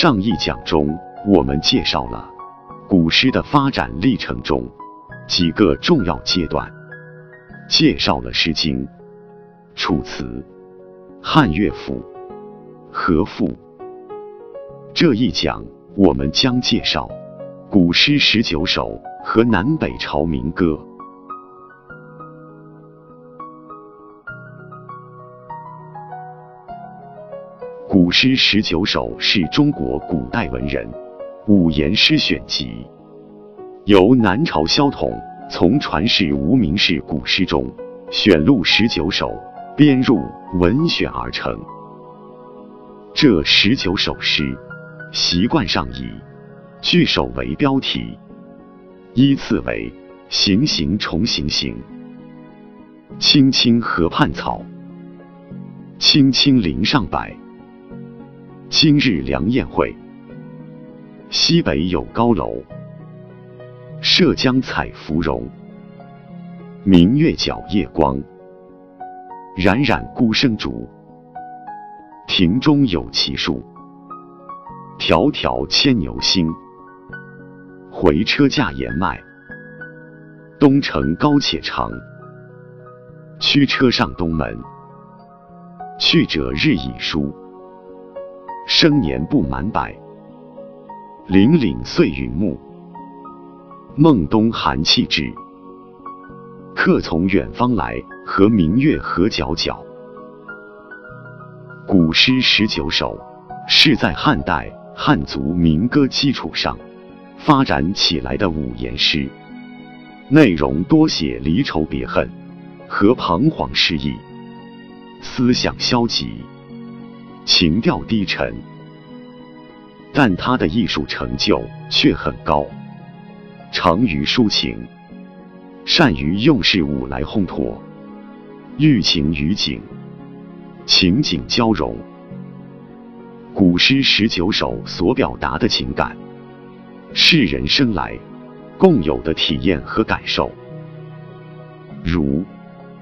上一讲中，我们介绍了古诗的发展历程中几个重要阶段，介绍了《诗经》《楚辞》《汉乐府》《和赋》。这一讲，我们将介绍古诗十九首和南北朝民歌。古诗十九首是中国古代文人五言诗选集，由南朝萧统从传世无名氏古诗中选录十九首，编入文选而成。这十九首诗，习惯上以句首为标题，依次为“行行重行行”“青青河畔草”“青青林上柏”。今日良宴会，西北有高楼，涉江采芙蓉。明月皎夜光，冉冉孤生竹。庭中有奇树，迢迢牵牛星。回车驾言迈，东城高且长。驱车上东门，去者日已疏。生年不满百，凛凛岁云暮。孟冬寒气至，客从远方来，和明月合皎皎。古诗十九首是在汉代汉族民歌基础上发展起来的五言诗，内容多写离愁别恨和彷徨失意，思想消极。情调低沉，但他的艺术成就却很高，长于抒情，善于用事物来烘托，寓情于景，情景交融。古诗十九首所表达的情感，是人生来共有的体验和感受，如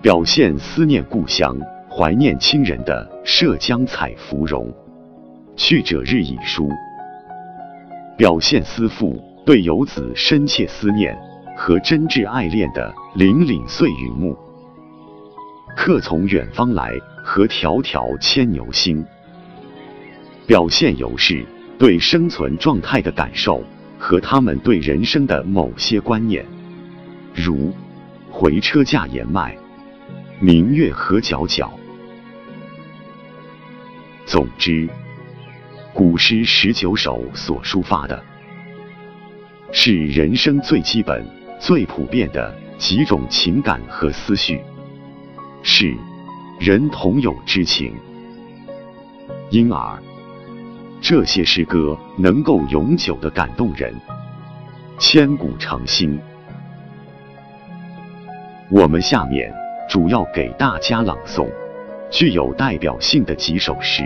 表现思念故乡。怀念亲人的涉江采芙蓉，去者日已疏；表现思妇对游子深切思念和真挚爱恋的岭岭岁云暮；客从远方来和迢迢牵牛星，表现游士对生存状态的感受和他们对人生的某些观念，如回车驾言迈，明月何皎皎。总之，古诗十九首所抒发的，是人生最基本、最普遍的几种情感和思绪，是人同有之情，因而这些诗歌能够永久的感动人，千古长新。我们下面主要给大家朗诵。具有代表性的几首诗：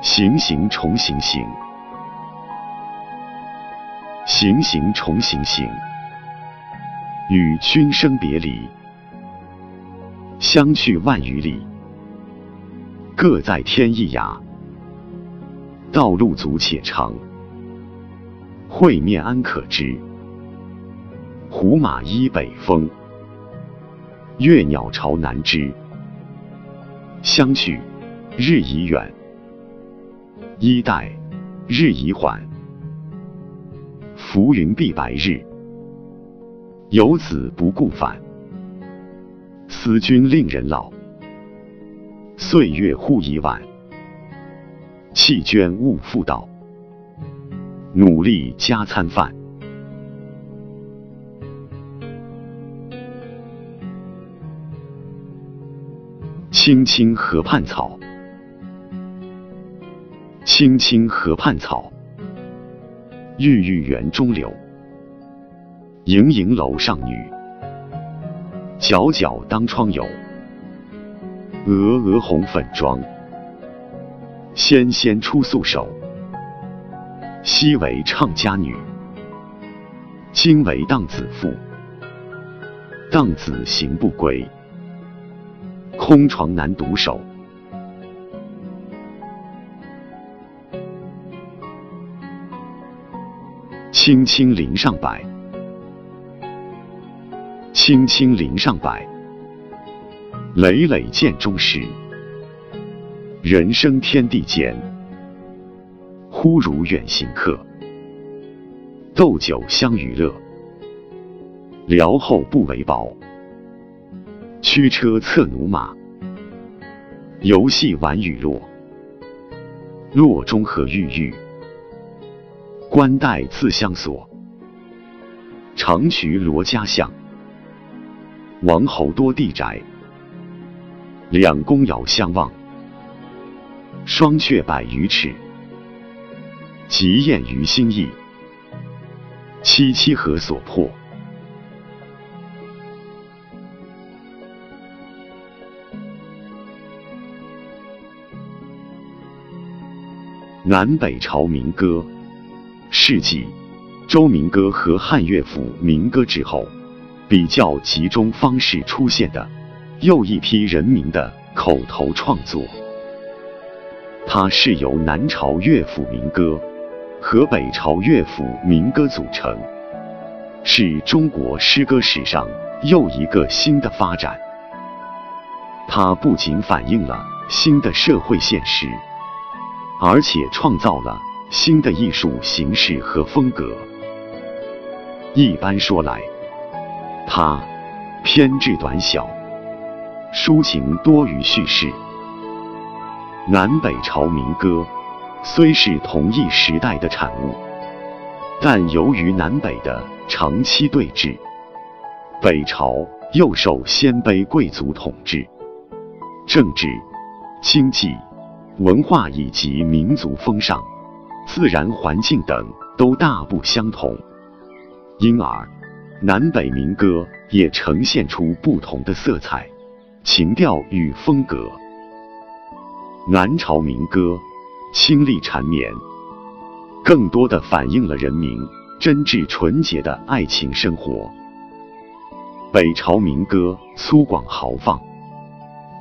行行重行行，行行重行行，与君生别离，相去万余里，各在天一涯。道路阻且长，会面安可知？胡马依北风。月鸟巢南枝，相去日已远，衣带日已缓。浮云蔽白日，游子不顾返。思君令人老，岁月忽已晚。弃捐勿复道，努力加餐饭。青青河畔草，青青河畔草，郁郁园中柳。盈盈楼上女，皎皎当窗油。娥娥红粉妆，纤纤出素手。昔为唱家女，今为荡子妇。荡子行不归。空床难独守。青青林上柏，青青林上柏，累累见中时。人生天地间，忽如远行客。斗酒相娱乐，聊后不为薄。驱车策驽马。游戏玩雨落。落中和郁郁，冠带自相锁。长渠罗家巷，王侯多地宅。两宫遥相望，双阙百余尺。极艳于心意，萋萋何所迫？南北朝民歌，世纪，周民歌和汉乐府民歌之后，比较集中方式出现的又一批人民的口头创作。它是由南朝乐府民歌和北朝乐府民歌组成，是中国诗歌史上又一个新的发展。它不仅反映了新的社会现实。而且创造了新的艺术形式和风格。一般说来，它篇制短小，抒情多于叙事。南北朝民歌虽是同一时代的产物，但由于南北的长期对峙，北朝又受鲜卑贵族统治，政治、经济。文化以及民族风尚、自然环境等都大不相同，因而南北民歌也呈现出不同的色彩、情调与风格。南朝民歌清丽缠绵，更多的反映了人民真挚纯洁的爱情生活；北朝民歌粗犷豪放，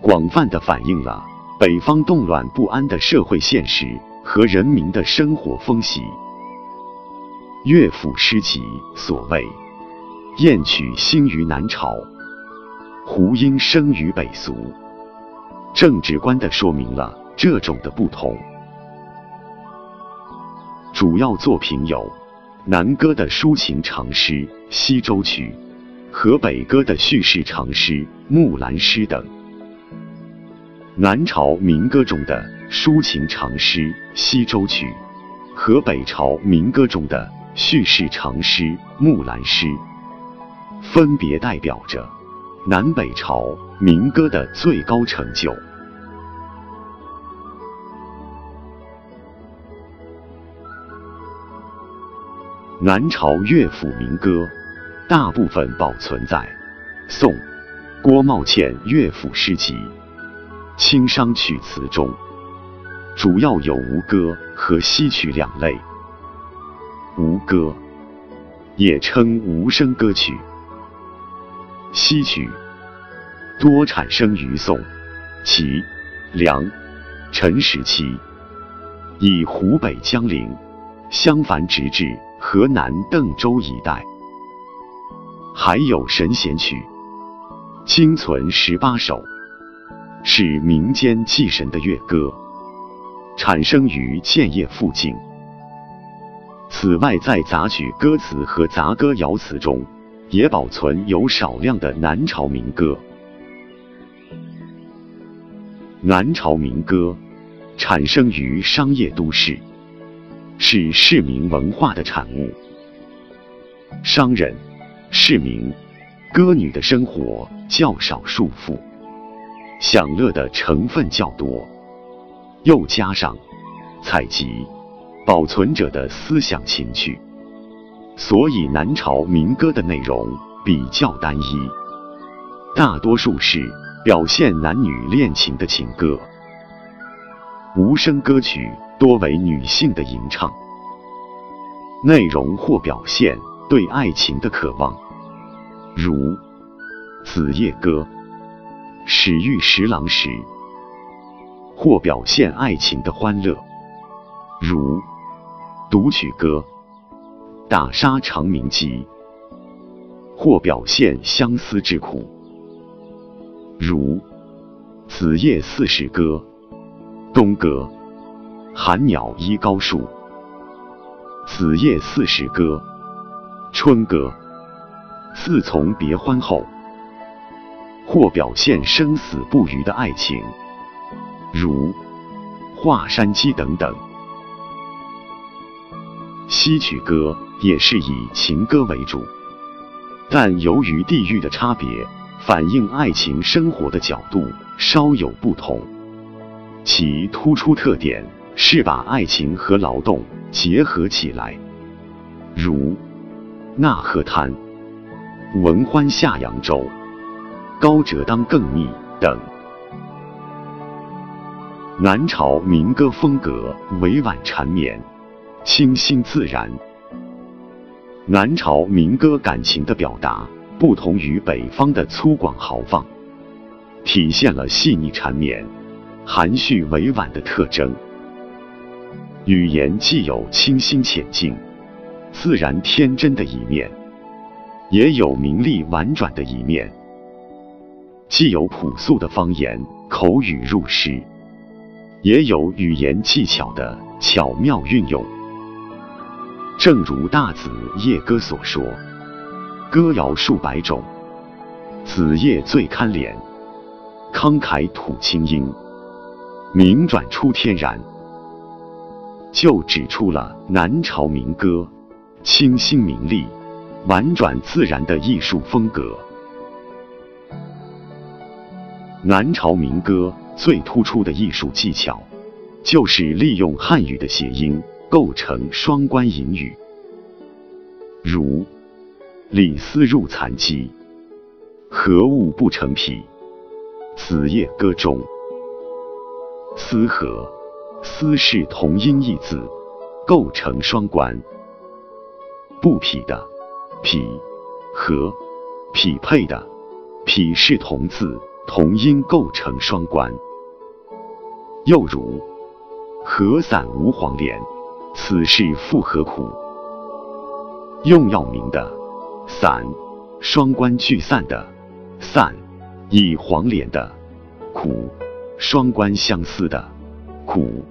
广泛的反映了。北方动乱不安的社会现实和人民的生活风习。乐府诗集所谓“燕曲兴于南朝，胡音生于北俗”，正直观的说明了这种的不同。主要作品有南歌的抒情长诗《西洲曲》和北歌的叙事长诗《木兰诗》等。南朝民歌中的抒情长诗《西洲曲》和北朝民歌中的叙事长诗《木兰诗》，分别代表着南北朝民歌的最高成就。南朝乐府民歌大部分保存在宋郭茂倩乐府诗集。清商曲词中，主要有吴歌和西曲两类。吴歌也称无声歌曲，西曲多产生于宋、齐、梁、陈时期，以湖北江陵、襄樊直至河南邓州一带。还有神仙曲，今存十八首。是民间祭神的乐歌，产生于建业附近。此外，在杂曲歌词和杂歌谣词中，也保存有少量的南朝民歌。南朝民歌产生于商业都市，是市民文化的产物。商人、市民、歌女的生活较少束缚。享乐的成分较多，又加上采集、保存者的思想情趣，所以南朝民歌的内容比较单一，大多数是表现男女恋情的情歌。无声歌曲多为女性的吟唱，内容或表现对爱情的渴望，如《子夜歌》。始遇十郎时，或表现爱情的欢乐，如《读曲歌》《打杀长鸣集，或表现相思之苦，如《子夜四时歌》《东歌》《寒鸟依高树》《子夜四时歌》《春歌》。自从别欢后，或表现生死不渝的爱情，如《华山鸡》等等。西曲歌也是以情歌为主，但由于地域的差别，反映爱情生活的角度稍有不同。其突出特点是把爱情和劳动结合起来，如《纳河滩》。闻欢下扬州，高者当更密等。南朝民歌风格委婉缠绵，清新自然。南朝民歌感情的表达不同于北方的粗犷豪放，体现了细腻缠绵、含蓄委婉的特征。语言既有清新浅静、自然天真的一面。也有明丽婉转的一面，既有朴素的方言口语入诗，也有语言技巧的巧妙运用。正如《大子夜歌》所说：“歌谣数百种，子夜最堪怜。慷慨吐清音，明转出天然。”就指出了南朝民歌清新明丽。婉转自然的艺术风格。南朝民歌最突出的艺术技巧，就是利用汉语的谐音构成双关引语，如“李斯入蚕机，何物不成皮”。子夜歌中，“思”和“思”是同音异字，构成双关。不匹的。匹和匹配的匹是同字同音构成双关。又如和伞无黄连，此事复何苦？用要明的伞双关聚散的散，以黄连的苦双关相思的苦。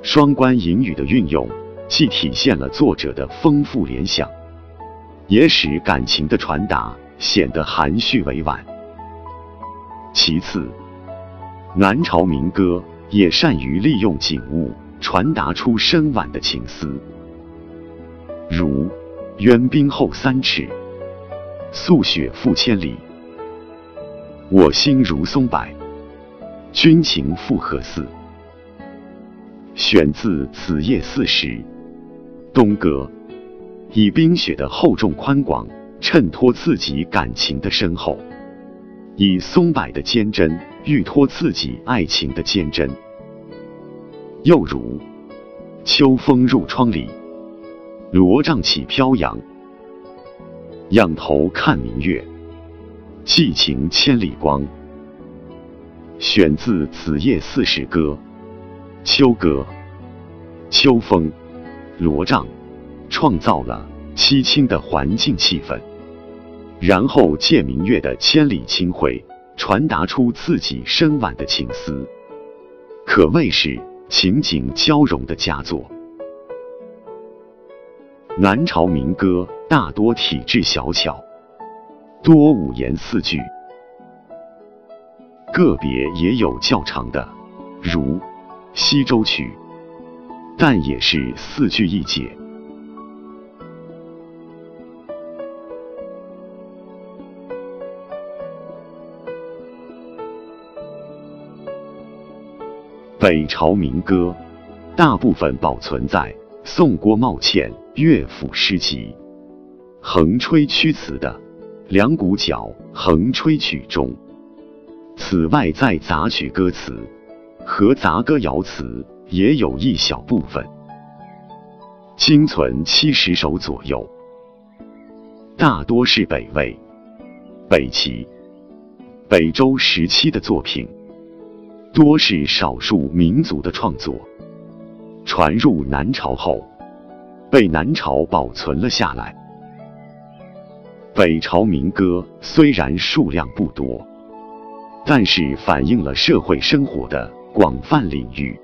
双关引语的运用。既体现了作者的丰富联想，也使感情的传达显得含蓄委婉。其次，南朝民歌也善于利用景物传达出深婉的情思，如“渊冰厚三尺，素雪覆千里。我心如松柏，君情复何似？”选自《子夜四时》。东歌以冰雪的厚重宽广衬托自己感情的深厚，以松柏的坚贞欲托自己爱情的坚贞。又如秋风入窗里，罗帐起飘扬，仰头看明月，寄情千里光。选自《子夜四时歌》《秋歌》，秋风。罗帐创造了凄清的环境气氛，然后借明月的千里清辉，传达出自己深婉的情思，可谓是情景交融的佳作。南朝民歌大多体质小巧，多五言四句，个别也有较长的，如《西洲曲》。但也是四句一解。北朝民歌大部分保存在宋郭茂倩乐府诗集《横吹曲词》的《两股角横吹曲》中。此外，在杂曲歌词和杂歌谣词。也有一小部分，今存七十首左右，大多是北魏、北齐、北周时期的作品，多是少数民族的创作。传入南朝后，被南朝保存了下来。北朝民歌虽然数量不多，但是反映了社会生活的广泛领域。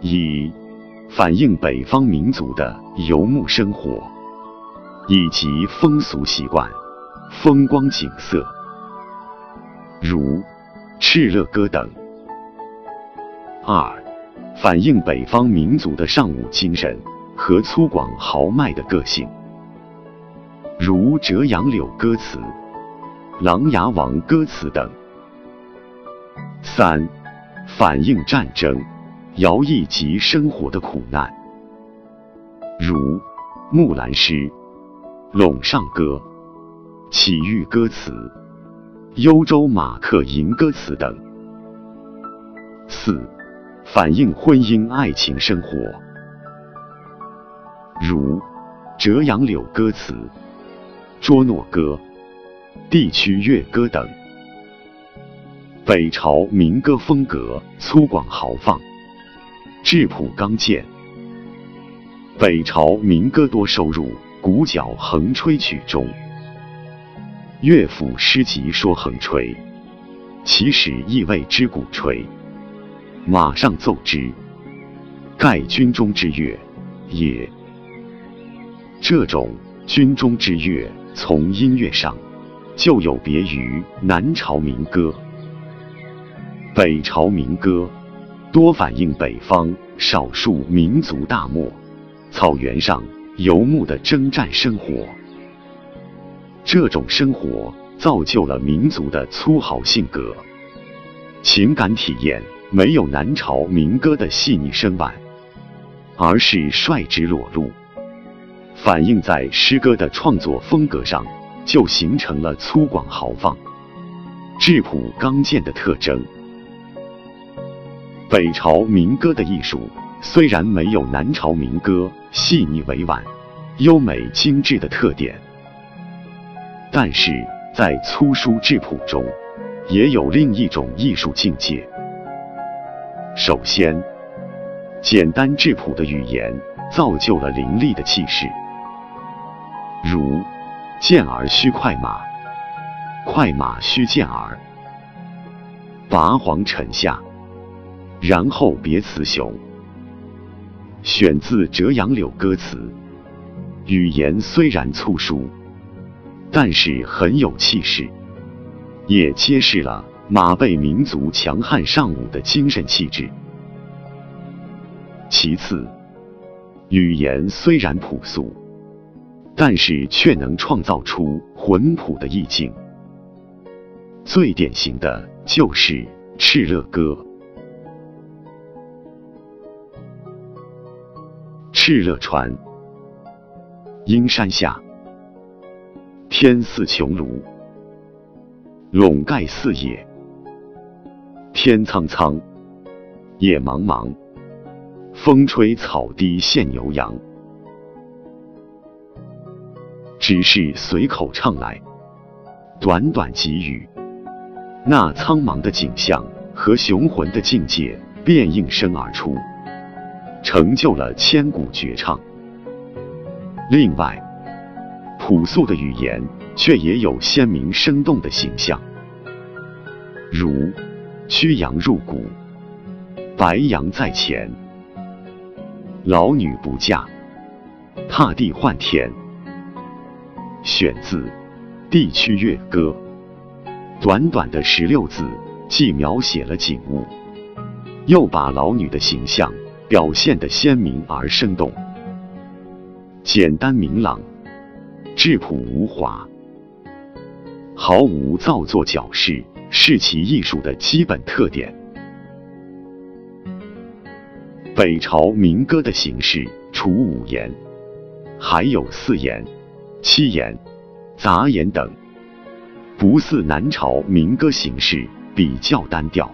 一、反映北方民族的游牧生活以及风俗习惯、风光景色，如《敕勒歌》等。二、反映北方民族的尚武精神和粗犷豪迈的个性。如《折杨柳》歌词、《琅琊王》歌词等。三、反映战争、徭役及生活的苦难，如《木兰诗》《陇上歌》《启遇歌词》《幽州马客吟歌词》等。四、反映婚姻爱情生活，如《折杨柳》歌词。捉诺歌、地区乐歌等，北朝民歌风格粗犷豪放，质朴刚健。北朝民歌多收入鼓角横吹曲中，乐府诗集说横吹，其实意谓之鼓吹。马上奏之，盖军中之乐也。这种军中之乐。从音乐上，就有别于南朝民歌。北朝民歌多反映北方少数民族大漠草原上游牧的征战生活。这种生活造就了民族的粗豪性格，情感体验没有南朝民歌的细腻深婉，而是率直裸露。反映在诗歌的创作风格上，就形成了粗犷豪放、质朴刚健的特征。北朝民歌的艺术虽然没有南朝民歌细腻委婉、优美精致的特点，但是在粗疏质朴中，也有另一种艺术境界。首先，简单质朴的语言造就了凌厉的气势。如健儿须快马，快马须健儿。拔黄尘下，然后别雌雄。选自《折杨柳》歌词，语言虽然粗疏，但是很有气势，也揭示了马背民族强悍尚武的精神气质。其次，语言虽然朴素。但是却能创造出浑朴的意境，最典型的就是《敕勒歌》。敕勒川，阴山下，天似穹庐，笼盖四野。天苍苍，野茫茫，风吹草低见牛羊。只是随口唱来，短短几语，那苍茫的景象和雄浑的境界便应声而出，成就了千古绝唱。另外，朴素的语言却也有鲜明生动的形象，如驱羊入谷，白羊在前，老女不嫁，踏地换田。选自《地区乐歌》，短短的十六字，既描写了景物，又把老女的形象表现得鲜明而生动，简单明朗，质朴无华，毫无造作矫饰，是其艺术的基本特点。北朝民歌的形式，除五言，还有四言。七言、杂言等，不似南朝民歌形式比较单调。